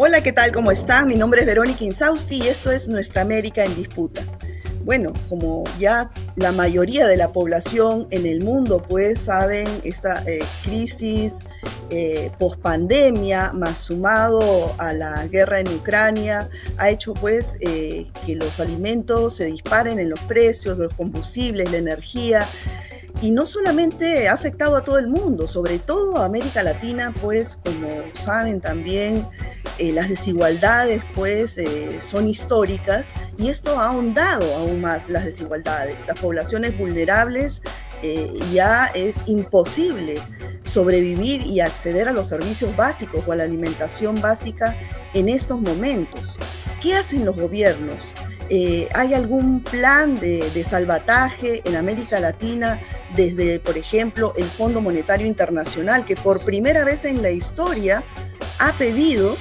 Hola, ¿qué tal? ¿Cómo está? Mi nombre es Verónica Insausti y esto es Nuestra América en Disputa. Bueno, como ya la mayoría de la población en el mundo pues saben, esta eh, crisis eh, pospandemia más sumado a la guerra en Ucrania ha hecho pues eh, que los alimentos se disparen en los precios, los combustibles, la energía y no solamente ha afectado a todo el mundo, sobre todo a América Latina, pues como saben también eh, las desigualdades pues eh, son históricas y esto ha ahondado aún más las desigualdades. Las poblaciones vulnerables eh, ya es imposible sobrevivir y acceder a los servicios básicos o a la alimentación básica en estos momentos. ¿Qué hacen los gobiernos? Eh, ¿Hay algún plan de, salvataje en América Latina desde, por ejemplo, el Fondo Monetario Internacional, que por primera vez en la historia ha pedido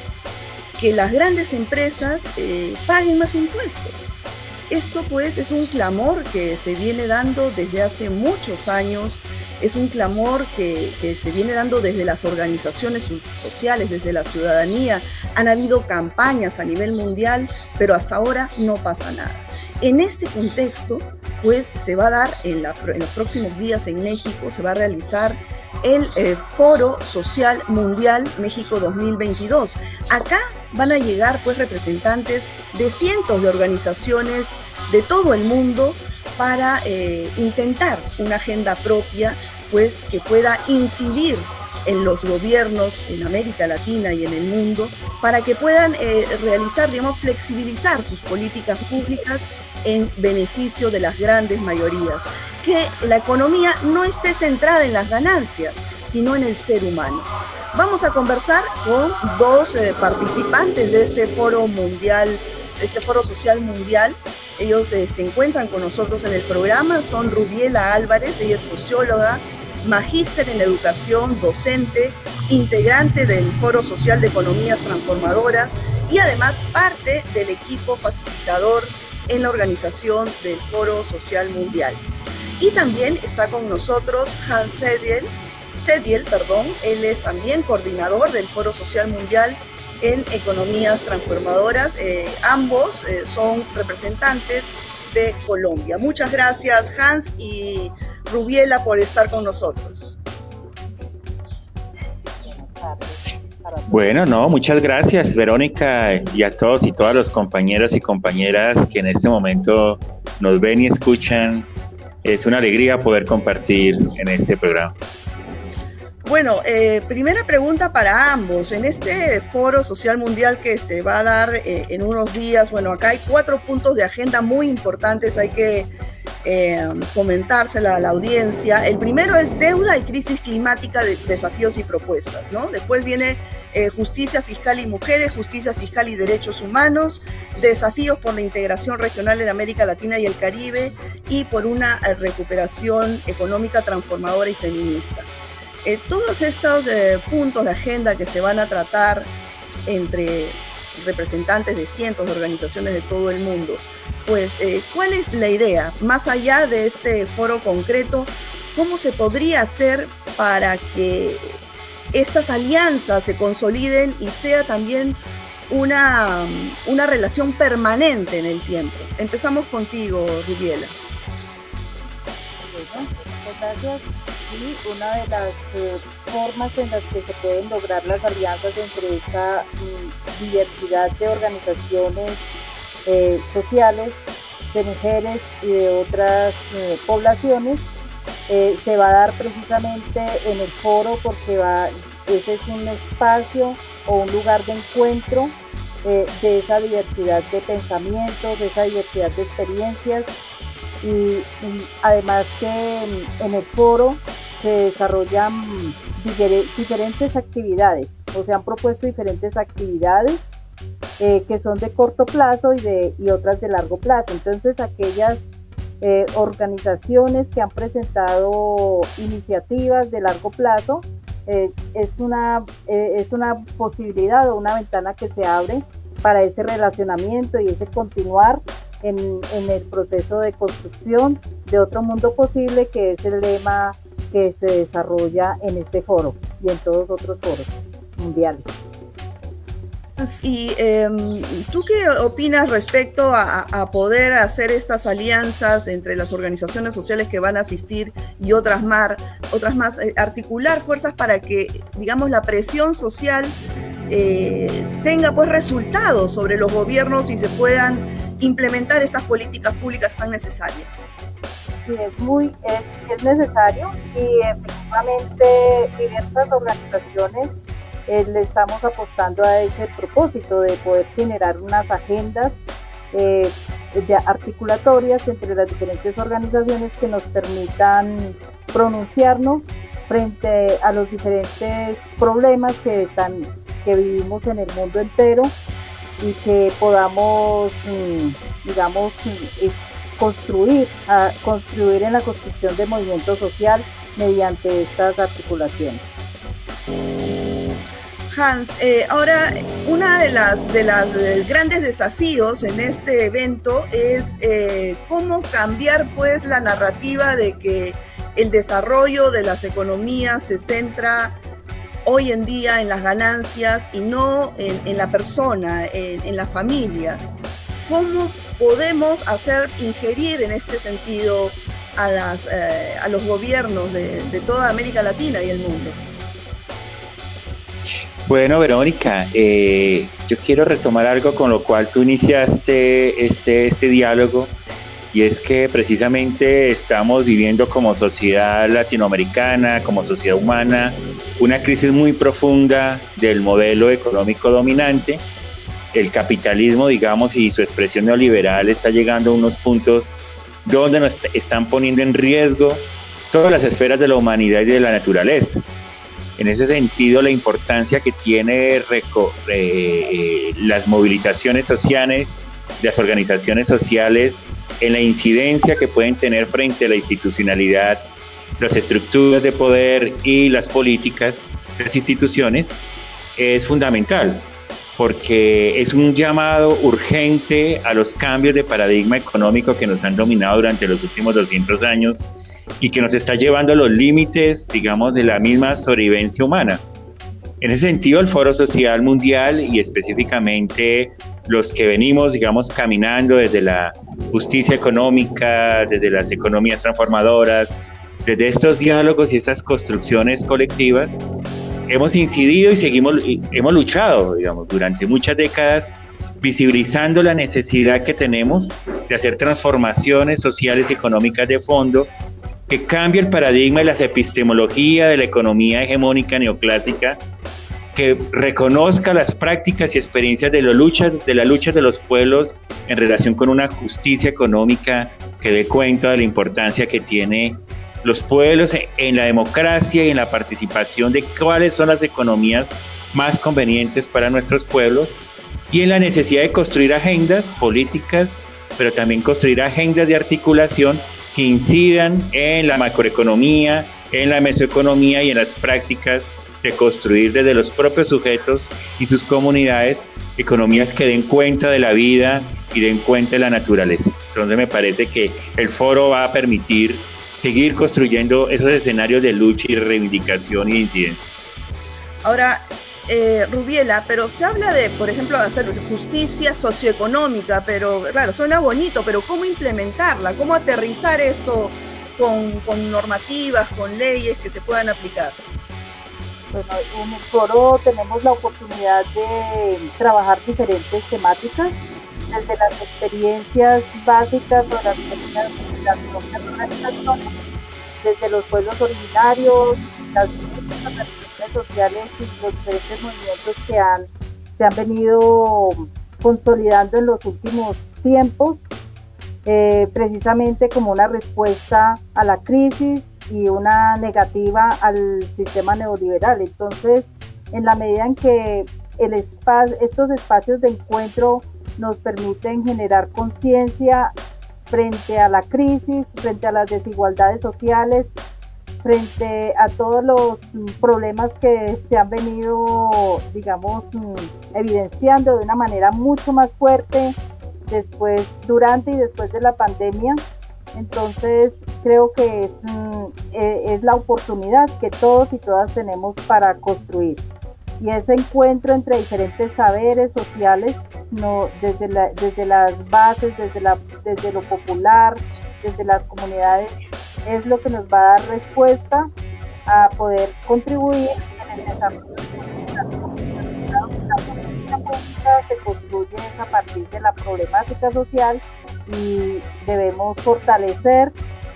que las grandes empresas eh, paguen más impuestos? Esto pues es un clamor que se viene dando desde hace muchos años es un clamor que, se viene dando desde las organizaciones sociales, desde la ciudadanía. Han habido campañas a nivel mundial, pero hasta ahora no pasa nada. En este contexto, pues se va a dar en, los próximos días en México, se va a realizar el eh, Foro Social Mundial México 2022. Acá van a llegar pues representantes de cientos de organizaciones de todo el mundo para eh, intentar una agenda propia, pues que pueda incidir en los gobiernos en América Latina y en el mundo para que puedan eh, realizar, digamos, flexibilizar sus políticas públicas en beneficio de las grandes mayorías. Que la economía no esté centrada en las ganancias, sino en el ser humano. Vamos a conversar con dos eh, participantes de este foro mundial, este foro social mundial, ellos eh, se encuentran con nosotros en el programa, son Rubiela Álvarez, ella es socióloga, magíster en educación, docente, integrante del Foro Social de Economías Transformadoras y además parte del equipo facilitador en la organización del Foro Social Mundial. Y también está con nosotros Hans Sediel, Sediel, perdón, él es también coordinador del Foro Social Mundial en economías transformadoras. Eh, ambos eh, son representantes de Colombia. Muchas gracias Hans y Rubiela por estar con nosotros. Bueno, no, muchas gracias Verónica y a todos y todas los compañeros y compañeras que en este momento nos ven y escuchan. Es una alegría poder compartir en este programa. Bueno, eh, primera pregunta para ambos. En este foro social mundial que se va a dar eh, en unos días, bueno, acá hay cuatro puntos de agenda muy importantes, hay que eh, comentársela a la audiencia. El primero es deuda y crisis climática, de desafíos y propuestas, ¿no? Después viene eh, justicia fiscal y mujeres, justicia fiscal y derechos humanos, desafíos por la integración regional en América Latina y el Caribe y por una recuperación económica transformadora y feminista. Eh, todos estos eh, puntos de agenda que se van a tratar entre representantes de cientos de organizaciones de todo el mundo, pues, eh, ¿cuál es la idea? Más allá de este foro concreto, ¿cómo se podría hacer para que estas alianzas se consoliden y sea también una, una relación permanente en el tiempo? Empezamos contigo, Rubiela. gracias y una de las eh, formas en las que se pueden lograr las alianzas entre esta mm, diversidad de organizaciones eh, sociales, de mujeres y de otras eh, poblaciones, se va a dar precisamente en el foro porque va, ese es un espacio o un lugar de encuentro de esa diversidad de pensamientos, de esa diversidad de experiencias y, además que en el foro se desarrollan diferentes actividades o se han propuesto diferentes actividades eh, que son de corto plazo y, de, y otras de largo plazo. Entonces aquellas eh, organizaciones que han presentado iniciativas de largo plazo eh, es, una, es una posibilidad o una ventana que se abre para ese relacionamiento y ese continuar en, el proceso de construcción de otro mundo posible, que es el lema que se desarrolla en este foro y en todos otros foros mundiales. Y em, tú qué opinas respecto a, poder hacer estas alianzas entre las organizaciones sociales que van a asistir y otras más, otras más eh, articular fuerzas para que, digamos, la presión social eh, tenga pues resultados sobre los gobiernos y se puedan implementar estas políticas públicas tan necesarias? Sí, es muy es necesario y efectivamente diversas organizaciones eh, le estamos apostando a ese propósito de poder generar unas agendas eh, articulatorias entre las diferentes organizaciones que nos permitan pronunciarnos frente a los diferentes problemas que están que vivimos en el mundo entero y que podamos mm, digamos mm, construir construir en la construcción de movimiento social mediante estas articulaciones. Hans, eh, ahora una de las de los eh, grandes desafíos en este evento es eh, cómo cambiar pues la narrativa de que el desarrollo de las economías se centra hoy en día en las ganancias y no en, la persona, en, las familias. ¿Cómo podemos hacer ingerir en este sentido a, las, a los gobiernos de toda América Latina y el mundo? Bueno, Verónica, eh, yo quiero retomar algo con lo cual tú iniciaste este, este diálogo y es que precisamente estamos viviendo como sociedad latinoamericana, como sociedad humana, una crisis muy profunda del modelo económico dominante. El capitalismo, digamos, y su expresión neoliberal está llegando a unos puntos donde nos están poniendo en riesgo todas las esferas de la humanidad y de la naturaleza. En ese sentido, la importancia que tiene eh, las movilizaciones sociales, las organizaciones sociales, en la incidencia que pueden tener frente a la institucionalidad, las estructuras de poder y las políticas, las instituciones, es fundamental, porque es un llamado urgente a los cambios de paradigma económico que nos han dominado durante los últimos 200 años y que nos está llevando a los límites, digamos, de la misma sobrevivencia humana. En ese sentido, el Foro Social Mundial y específicamente los que venimos, digamos, caminando desde la justicia económica, desde las economías transformadoras, desde estos diálogos y esas construcciones colectivas, hemos incidido y seguimos, hemos luchado, digamos, durante muchas décadas visibilizando la necesidad que tenemos de hacer transformaciones sociales y económicas de fondo que cambie el paradigma de las epistemologías de la economía hegemónica neoclásica, que reconozca las prácticas y experiencias de, de la lucha de los pueblos en relación con una justicia económica que dé cuenta de la importancia que tiene los pueblos en la democracia y en la participación de cuáles son las economías más convenientes para nuestros pueblos y en la necesidad de construir agendas políticas, pero también construir agendas de articulación que incidan en la macroeconomía, en la mesoeconomía y en las prácticas de construir desde los propios sujetos y sus comunidades economías que den cuenta de la vida y den cuenta de la naturaleza. Entonces me parece que el foro va a permitir seguir construyendo esos escenarios de lucha y reivindicación y incidencia. Ahora, eh, Rubiela, pero se habla de, por ejemplo, de hacer justicia socioeconómica, pero claro, suena bonito, pero ¿cómo implementarla? ¿Cómo aterrizar esto con, normativas, con leyes que se puedan aplicar? Bueno, en el foro tenemos la oportunidad de trabajar diferentes temáticas, desde las experiencias básicas o las, las, desde los pueblos originarios, las sociales y los diferentes movimientos que han, se han venido consolidando en los últimos tiempos, eh, precisamente como una respuesta a la crisis y una negativa al sistema neoliberal. Entonces, en la medida en que el estos espacios de encuentro nos permiten generar conciencia frente a la crisis, frente a las desigualdades sociales, frente a todos los problemas que se han venido, digamos, evidenciando de una manera mucho más fuerte después, durante y después de la pandemia. Entonces, creo que es, mm, e, es la oportunidad que todos y todas tenemos para construir. Y ese encuentro entre diferentes saberes sociales, desde, las bases, desde, lo popular, desde las comunidades, es lo que nos va a dar respuesta a poder contribuir en el desarrollo la política se construye a partir de la problemática social y debemos fortalecer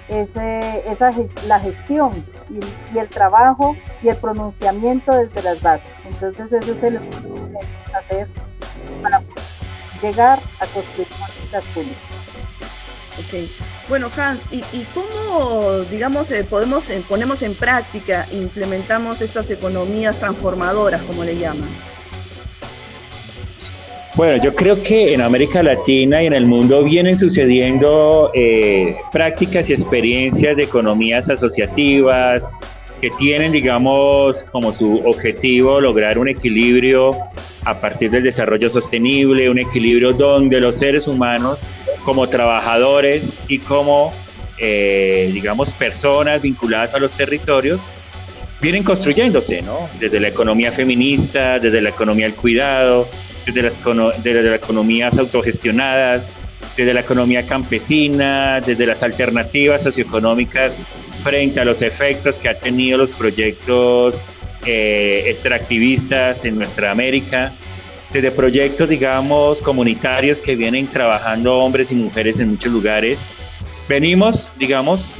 esa, la gestión y, el trabajo y el pronunciamiento desde las bases. Entonces eso es lo que tenemos que hacer para llegar a construir políticas públicas. Okay. Bueno, Hans, ¿y, y cómo, digamos, eh, podemos, eh, ponemos en práctica, implementamos estas economías transformadoras, como le llaman? Bueno, yo creo que en América Latina y en el mundo vienen sucediendo eh, prácticas y experiencias de economías asociativas que tienen, digamos, como su objetivo lograr un equilibrio a partir del desarrollo sostenible, un equilibrio donde los seres humanos como trabajadores y como, eh, digamos, personas vinculadas a los territorios, vienen construyéndose, ¿no? Desde la economía feminista, desde la economía del cuidado, desde las, economías autogestionadas, desde la economía campesina, desde las alternativas socioeconómicas frente a los efectos que han tenido los proyectos eh, extractivistas en nuestra América, desde proyectos, digamos, comunitarios que vienen trabajando hombres y mujeres en muchos lugares. Venimos, digamos,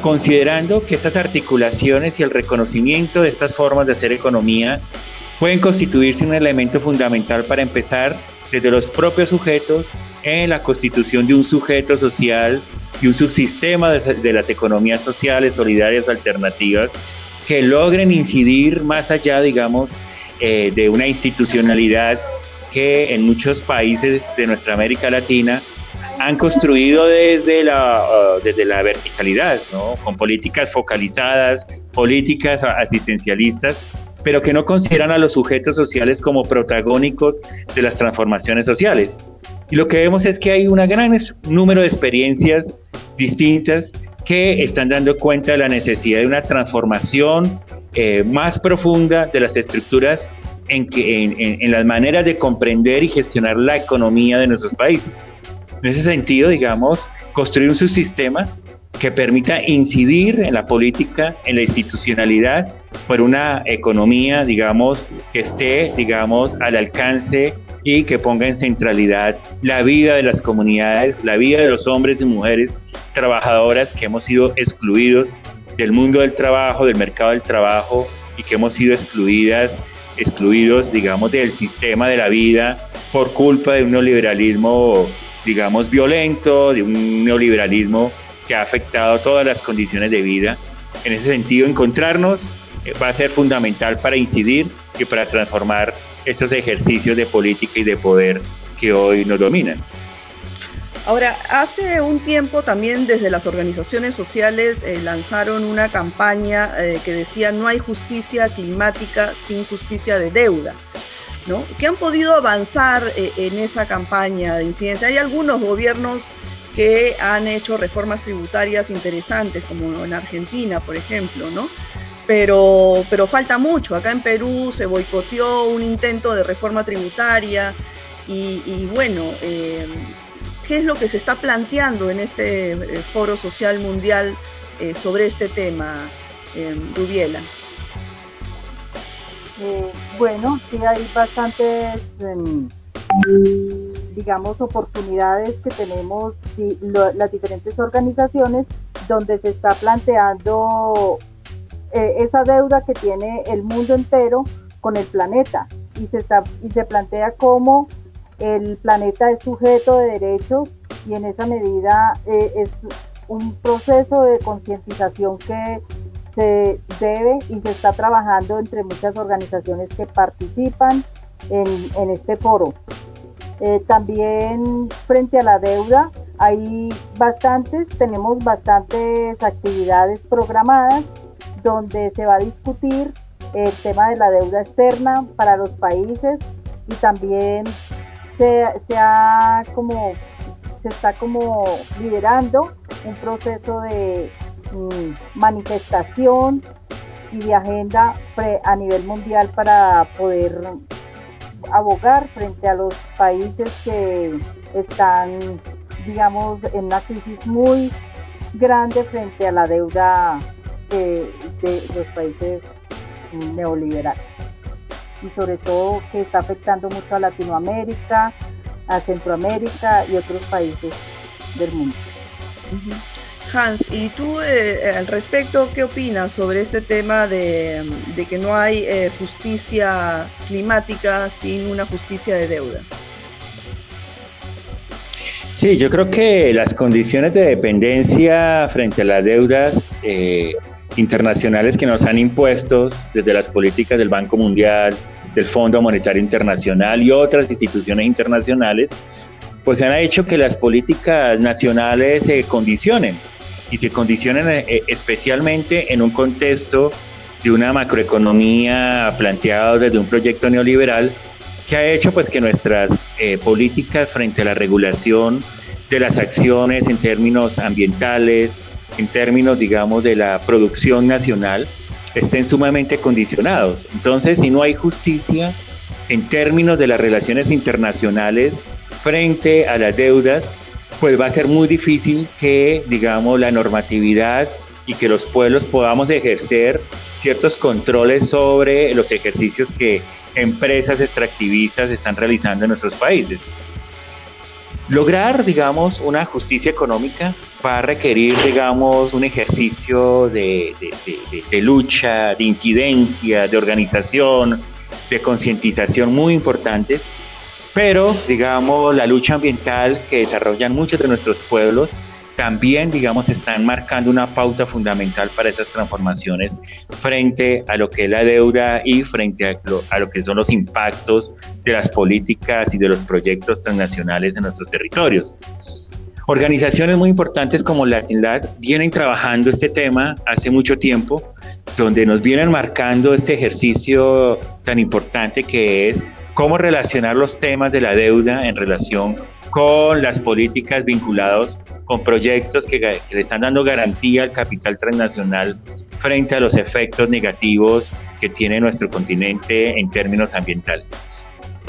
considerando que estas articulaciones y el reconocimiento de estas formas de hacer economía pueden constituirse un elemento fundamental para empezar desde los propios sujetos en la constitución de un sujeto social y un subsistema de, las economías sociales, solidarias, alternativas, que logren incidir más allá, digamos, eh, de una institucionalidad que en muchos países de nuestra América Latina han construido desde la, uh, desde la verticalidad, ¿no? con políticas focalizadas, políticas asistencialistas pero que no consideran a los sujetos sociales como protagónicos de las transformaciones sociales. Y lo que vemos es que hay un gran número de experiencias distintas que están dando cuenta de la necesidad de una transformación eh, más profunda de las estructuras en, que, en, las maneras de comprender y gestionar la economía de nuestros países. En ese sentido, digamos, construir un subsistema que permita incidir en la política, en la institucionalidad, por una economía, digamos, que esté, digamos, al alcance y que ponga en centralidad la vida de las comunidades, la vida de los hombres y mujeres trabajadoras que hemos sido excluidos del mundo del trabajo, del mercado del trabajo y que hemos sido excluidas, excluidos, digamos, del sistema de la vida por culpa de un neoliberalismo, digamos, violento, de un neoliberalismo que ha afectado todas las condiciones de vida. En ese sentido, encontrarnos eh, va a ser fundamental para incidir y para transformar estos ejercicios de política y de poder que hoy nos dominan. Ahora, hace un tiempo también desde las organizaciones sociales eh, lanzaron una campaña eh, que decía no hay justicia climática sin justicia de deuda. ¿no? ¿Qué han podido avanzar en esa campaña de incidencia? Hay algunos gobiernos que han hecho reformas tributarias interesantes, como en Argentina, por ejemplo, ¿no? Pero, pero falta mucho. Acá en Perú se boicoteó un intento de reforma tributaria y, bueno, eh, ¿qué es lo que se está planteando en este eh, foro social mundial eh, sobre este tema, Rubiela? bueno, sí hay bastantes em, digamos, oportunidades que tenemos las diferentes organizaciones donde se está planteando eh, esa deuda que tiene el mundo entero con el planeta y se, está, y se plantea cómo el planeta es sujeto de derechos y en esa medida eh, es un proceso de concientización que se debe y se está trabajando entre muchas organizaciones que participan en, en este foro. Eh, también frente a la deuda hay bastantes, tenemos bastantes actividades programadas donde se va a discutir el tema de la deuda externa para los países y también se, como, se está como liderando un proceso de mm, manifestación y de agenda a nivel mundial para poder abogar frente a los países que están, digamos, en una crisis muy grande frente a la deuda de, los países neoliberales. Y sobre todo que está afectando mucho a Latinoamérica, a Centroamérica y otros países del mundo. Hans, ¿y tú eh, al respecto qué opinas sobre este tema de, que no hay eh, justicia climática sin una justicia de deuda? Sí, yo creo que las condiciones de dependencia frente a las deudas eh, internacionales que nos han impuesto desde las políticas del Banco Mundial, del Fondo Monetario Internacional y otras instituciones internacionales, pues han hecho que las políticas nacionales se condicionen y se condicionen eh, especialmente en un contexto de una macroeconomía planteada desde un proyecto neoliberal que ha hecho pues que nuestras eh, políticas frente a la regulación de las acciones en términos ambientales, en términos digamos de la producción nacional, estén sumamente condicionados. Entonces, si no hay justicia en términos de las relaciones internacionales frente a las deudas, pues va a ser muy difícil que, digamos, la normatividad y que los pueblos podamos ejercer ciertos controles sobre los ejercicios que empresas extractivistas están realizando en nuestros países. Lograr, digamos, una justicia económica va a requerir, digamos, un ejercicio de, lucha, de incidencia, de organización, de concientización muy importantes, pero, digamos, la lucha ambiental que desarrollan muchos de nuestros pueblos también, digamos, están marcando una pauta fundamental para esas transformaciones frente a lo que es la deuda y frente a lo, a lo que son los impactos de las políticas y de los proyectos transnacionales en nuestros territorios. Organizaciones muy importantes como Latinlab vienen trabajando este tema hace mucho tiempo, donde nos vienen marcando este ejercicio tan importante que es cómo relacionar los temas de la deuda en relación con las políticas vinculados con proyectos que, le están dando garantía al capital transnacional frente a los efectos negativos que tiene nuestro continente en términos ambientales.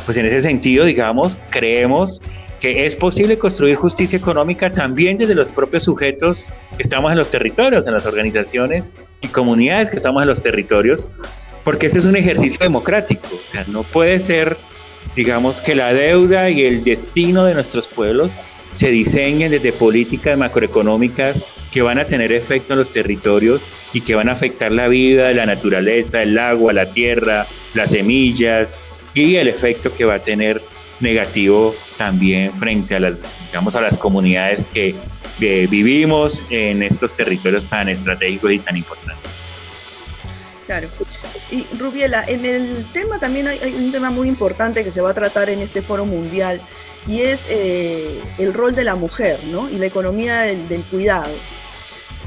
Pues en ese sentido, digamos, creemos que es posible construir justicia económica también desde los propios sujetos que estamos en los territorios, en las organizaciones y comunidades que estamos en los territorios, porque ese es un ejercicio democrático, o sea, no puede ser digamos que la deuda y el destino de nuestros pueblos se diseñen desde políticas macroeconómicas que van a tener efecto en los territorios y que van a afectar la vida la naturaleza, el agua, la tierra, las semillas y el efecto que va a tener negativo también frente a las, digamos, a las comunidades que, que vivimos en estos territorios tan estratégicos y tan importantes. Claro. Y Rubiela, en el tema también hay, un tema muy importante que se va a tratar en este foro mundial y es eh, el rol de la mujer ¿no? y la economía del, cuidado.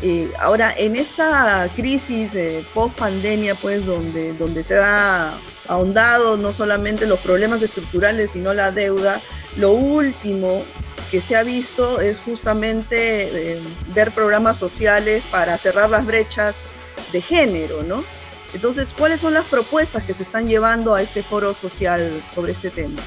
Eh, ahora, en esta crisis eh, post pandemia, pues, donde, donde se ha ahondado no solamente los problemas estructurales, sino la deuda, lo último que se ha visto es justamente ver programas sociales para cerrar las brechas de género, ¿no? Entonces, ¿cuáles son las propuestas que se están llevando a este foro social sobre este tema?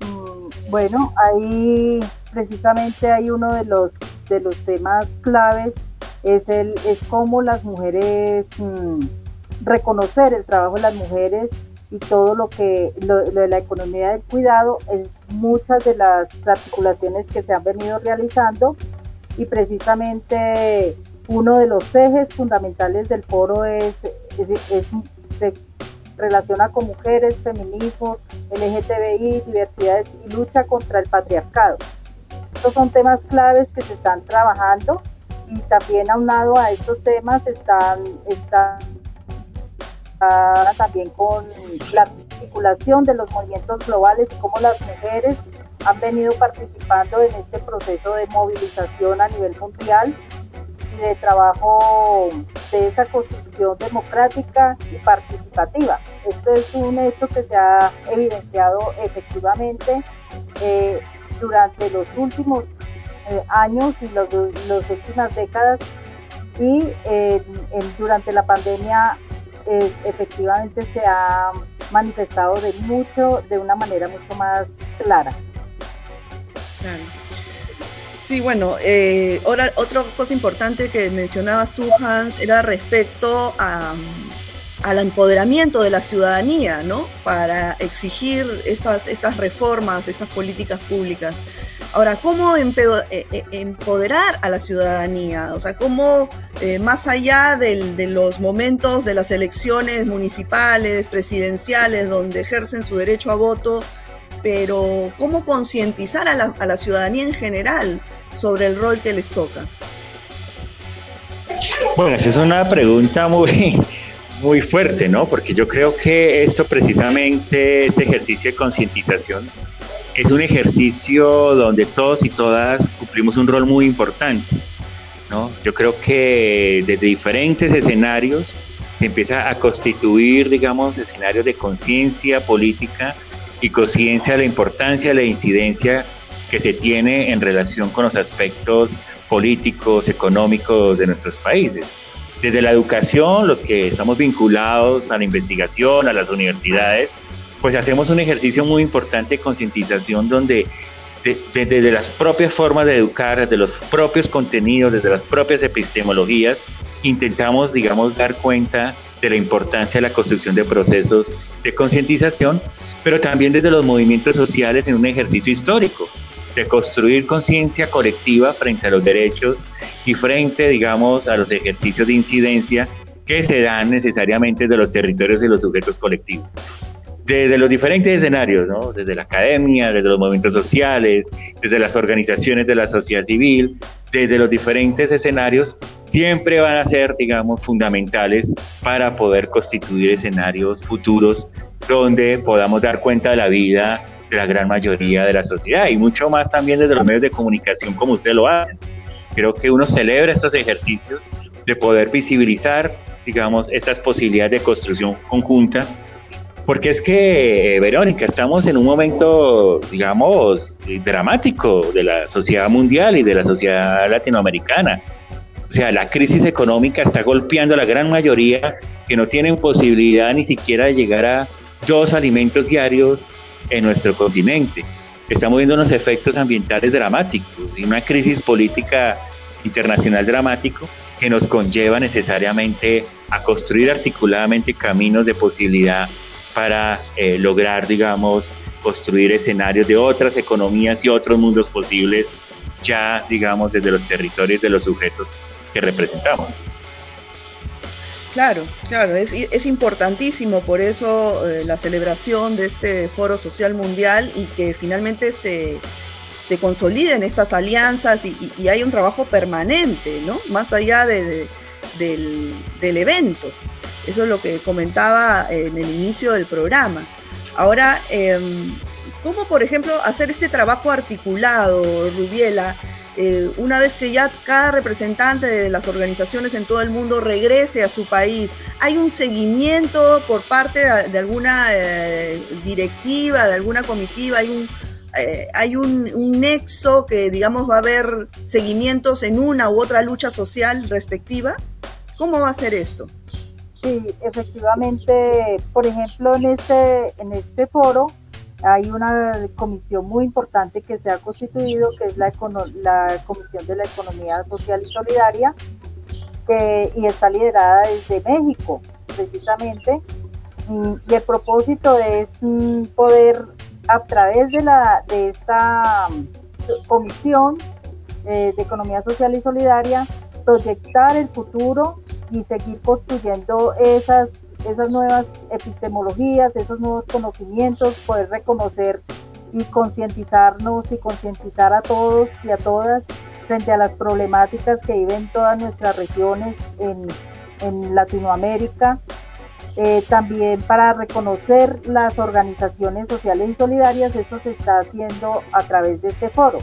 Mm, bueno, ahí precisamente hay uno de los, de los temas claves, es, el, es cómo las mujeres, mm, reconocer el trabajo de las mujeres y todo lo que, lo, de la economía del cuidado, en muchas de las articulaciones que se han venido realizando y precisamente uno de los ejes fundamentales del foro es, se relaciona con mujeres, feminismo, LGTBI, diversidades y lucha contra el patriarcado. Estos son temas claves que se están trabajando y también aunado a estos temas están, están también con la articulación de los movimientos globales y cómo las mujeres han venido participando en este proceso de movilización a nivel mundial de trabajo de esa constitución democrática y participativa. Esto es un hecho que se ha evidenciado efectivamente eh, durante los últimos eh, años y las últimas décadas y durante la pandemia efectivamente se ha manifestado de mucho, de una manera mucho más clara. Sí, bueno, eh, ahora otra cosa importante que mencionabas tú, Hans, era respecto a, al empoderamiento de la ciudadanía, ¿no? Para exigir estas, estas reformas, estas políticas públicas. Ahora, ¿cómo eh, eh, empoderar a la ciudadanía? O sea, ¿cómo más allá de los momentos de las elecciones municipales, presidenciales, donde ejercen su derecho a voto, pero cómo concientizar a la, a la ciudadanía en general sobre el rol que les toca? Bueno, esa es una pregunta muy, muy fuerte, ¿no? Porque yo creo que esto precisamente, ese ejercicio de concientización, es un ejercicio donde todos y todas cumplimos un rol muy importante, ¿no? Yo creo que desde diferentes escenarios se empieza a constituir, digamos, escenarios de conciencia política y conciencia de la importancia de la incidencia que se tiene en relación con los aspectos políticos, económicos de nuestros países. Desde la educación, los que estamos vinculados a la investigación, a las universidades, pues hacemos un ejercicio muy importante de concientización donde desde las propias formas de educar, desde los propios contenidos, desde las propias epistemologías, intentamos, digamos, dar cuenta de la importancia de la construcción de procesos de concientización, pero también desde los movimientos sociales en un ejercicio histórico de construir conciencia colectiva frente a los derechos y frente, digamos, a los ejercicios de incidencia que se dan necesariamente de los territorios y los sujetos colectivos. Desde los diferentes escenarios, ¿no? desde la academia, desde los movimientos sociales, desde las organizaciones de la sociedad civil, desde los diferentes escenarios, siempre van a ser, digamos, fundamentales para poder constituir escenarios futuros donde podamos dar cuenta de la vida de la gran mayoría de la sociedad y mucho más también desde los medios de comunicación como usted lo hace. Creo que uno celebra estos ejercicios de poder visibilizar, digamos, estas posibilidades de construcción conjunta, porque es que, eh, Verónica, estamos en un momento, digamos, dramático de la sociedad mundial y de la sociedad latinoamericana. O sea, la crisis económica está golpeando a la gran mayoría que no tienen posibilidad ni siquiera de llegar a dos alimentos diarios en nuestro continente. Estamos viendo unos efectos ambientales dramáticos y una crisis política internacional dramático que nos conlleva necesariamente a construir articuladamente caminos de posibilidad para eh, lograr, digamos, construir escenarios de otras economías y otros mundos posibles ya, digamos, desde los territorios de los sujetos que representamos. Claro, claro, es, es importantísimo por eso eh, la celebración de este Foro Social Mundial y que finalmente se, se consoliden estas alianzas y, hay un trabajo permanente, ¿no? Más allá de, del, del, evento. Eso es lo que comentaba en el inicio del programa. Ahora, em, ¿cómo, por ejemplo, hacer este trabajo articulado, Rubiela? Eh, una vez que ya cada representante de las organizaciones en todo el mundo regrese a su país, hay un seguimiento por parte de, alguna eh, directiva, de alguna comitiva, hay un, eh, hay un, nexo que digamos va a haber seguimientos en una u otra lucha social respectiva. ¿Cómo va a ser esto? Sí, efectivamente, por ejemplo, en este, en este foro hay una comisión muy importante que se ha constituido, que es la, la Comisión de la Economía Social y Solidaria, que, y está liderada desde México, precisamente. Y, el propósito es mm, poder, a través de, la, de esta mm, comisión eh, de Economía Social y Solidaria, proyectar el futuro y seguir construyendo esas esas nuevas epistemologías, esos nuevos conocimientos, poder reconocer y concientizarnos y concientizar a todos y a todas frente a las problemáticas que viven todas nuestras regiones en, Latinoamérica. Eh, también para reconocer las organizaciones sociales y solidarias, esto se está haciendo a través de este foro.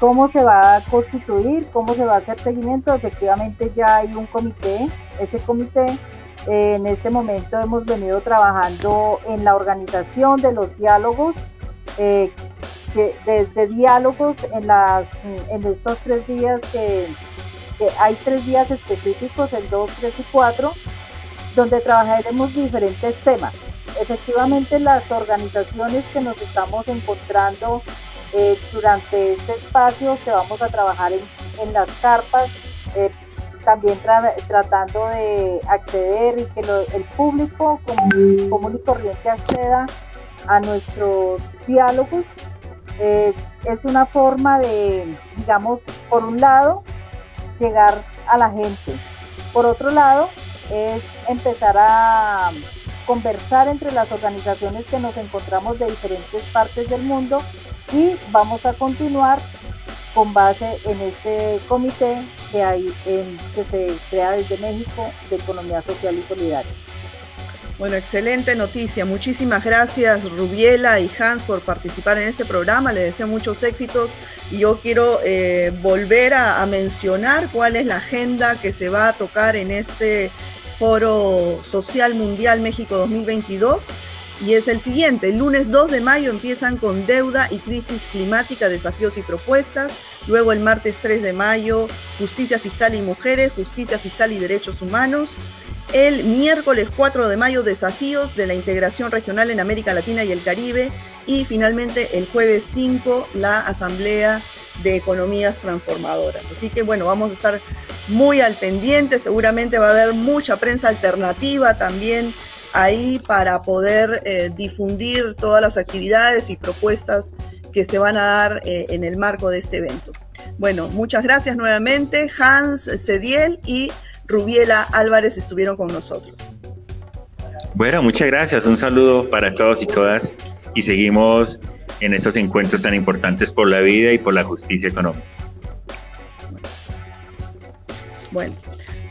¿Cómo se va a constituir? ¿Cómo se va a hacer seguimiento? Efectivamente ya hay un comité, ese comité en este momento hemos venido trabajando en la organización de los diálogos, eh, desde diálogos en, las, en estos tres días que, hay tres días específicos, el 2, 3 y 4, donde trabajaremos diferentes temas. Efectivamente, las organizaciones que nos estamos encontrando eh, durante este espacio, que vamos a trabajar en, las carpas, eh, también tratando de acceder y que el público común, y corriente acceda a nuestros diálogos. Eh, es una forma de, digamos, por un lado, llegar a la gente. Por otro lado, es empezar a conversar entre las organizaciones que nos encontramos de diferentes partes del mundo y vamos a continuar con base en este comité que hay en, que se crea desde México de Economía Social y Solidaria. Bueno, excelente noticia. Muchísimas gracias Rubiela y Hans por participar en este programa. Les deseo muchos éxitos y yo quiero eh, volver a, a, mencionar cuál es la agenda que se va a tocar en este Foro Social Mundial México 2022 y es el siguiente. El lunes 2 de mayo empiezan con deuda y crisis climática, desafíos y propuestas. Luego el martes 3 de mayo, justicia fiscal y mujeres, justicia fiscal y derechos humanos. El miércoles 4 de mayo, desafíos de la integración regional en América Latina y el Caribe. Y finalmente el jueves 5, la Asamblea de Economías Transformadoras. Así que bueno, vamos a estar muy al pendiente. Seguramente va a haber mucha prensa alternativa también ahí para poder eh, difundir todas las actividades y propuestas que se van a dar eh, en el marco de este evento. Bueno, muchas gracias nuevamente. Hans Cediel y Rubiela Álvarez estuvieron con nosotros. Bueno, muchas gracias. Un saludo para todos y todas y seguimos en estos encuentros tan importantes por la vida y por la justicia económica. Bueno.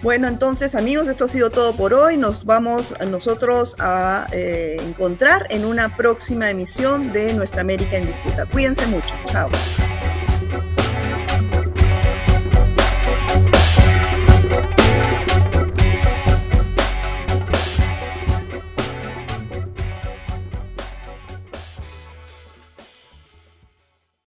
Bueno, entonces amigos, esto ha sido todo por hoy. Nos vamos nosotros a eh, encontrar en una próxima emisión de Nuestra América en Disputa. Cuídense mucho. Chao.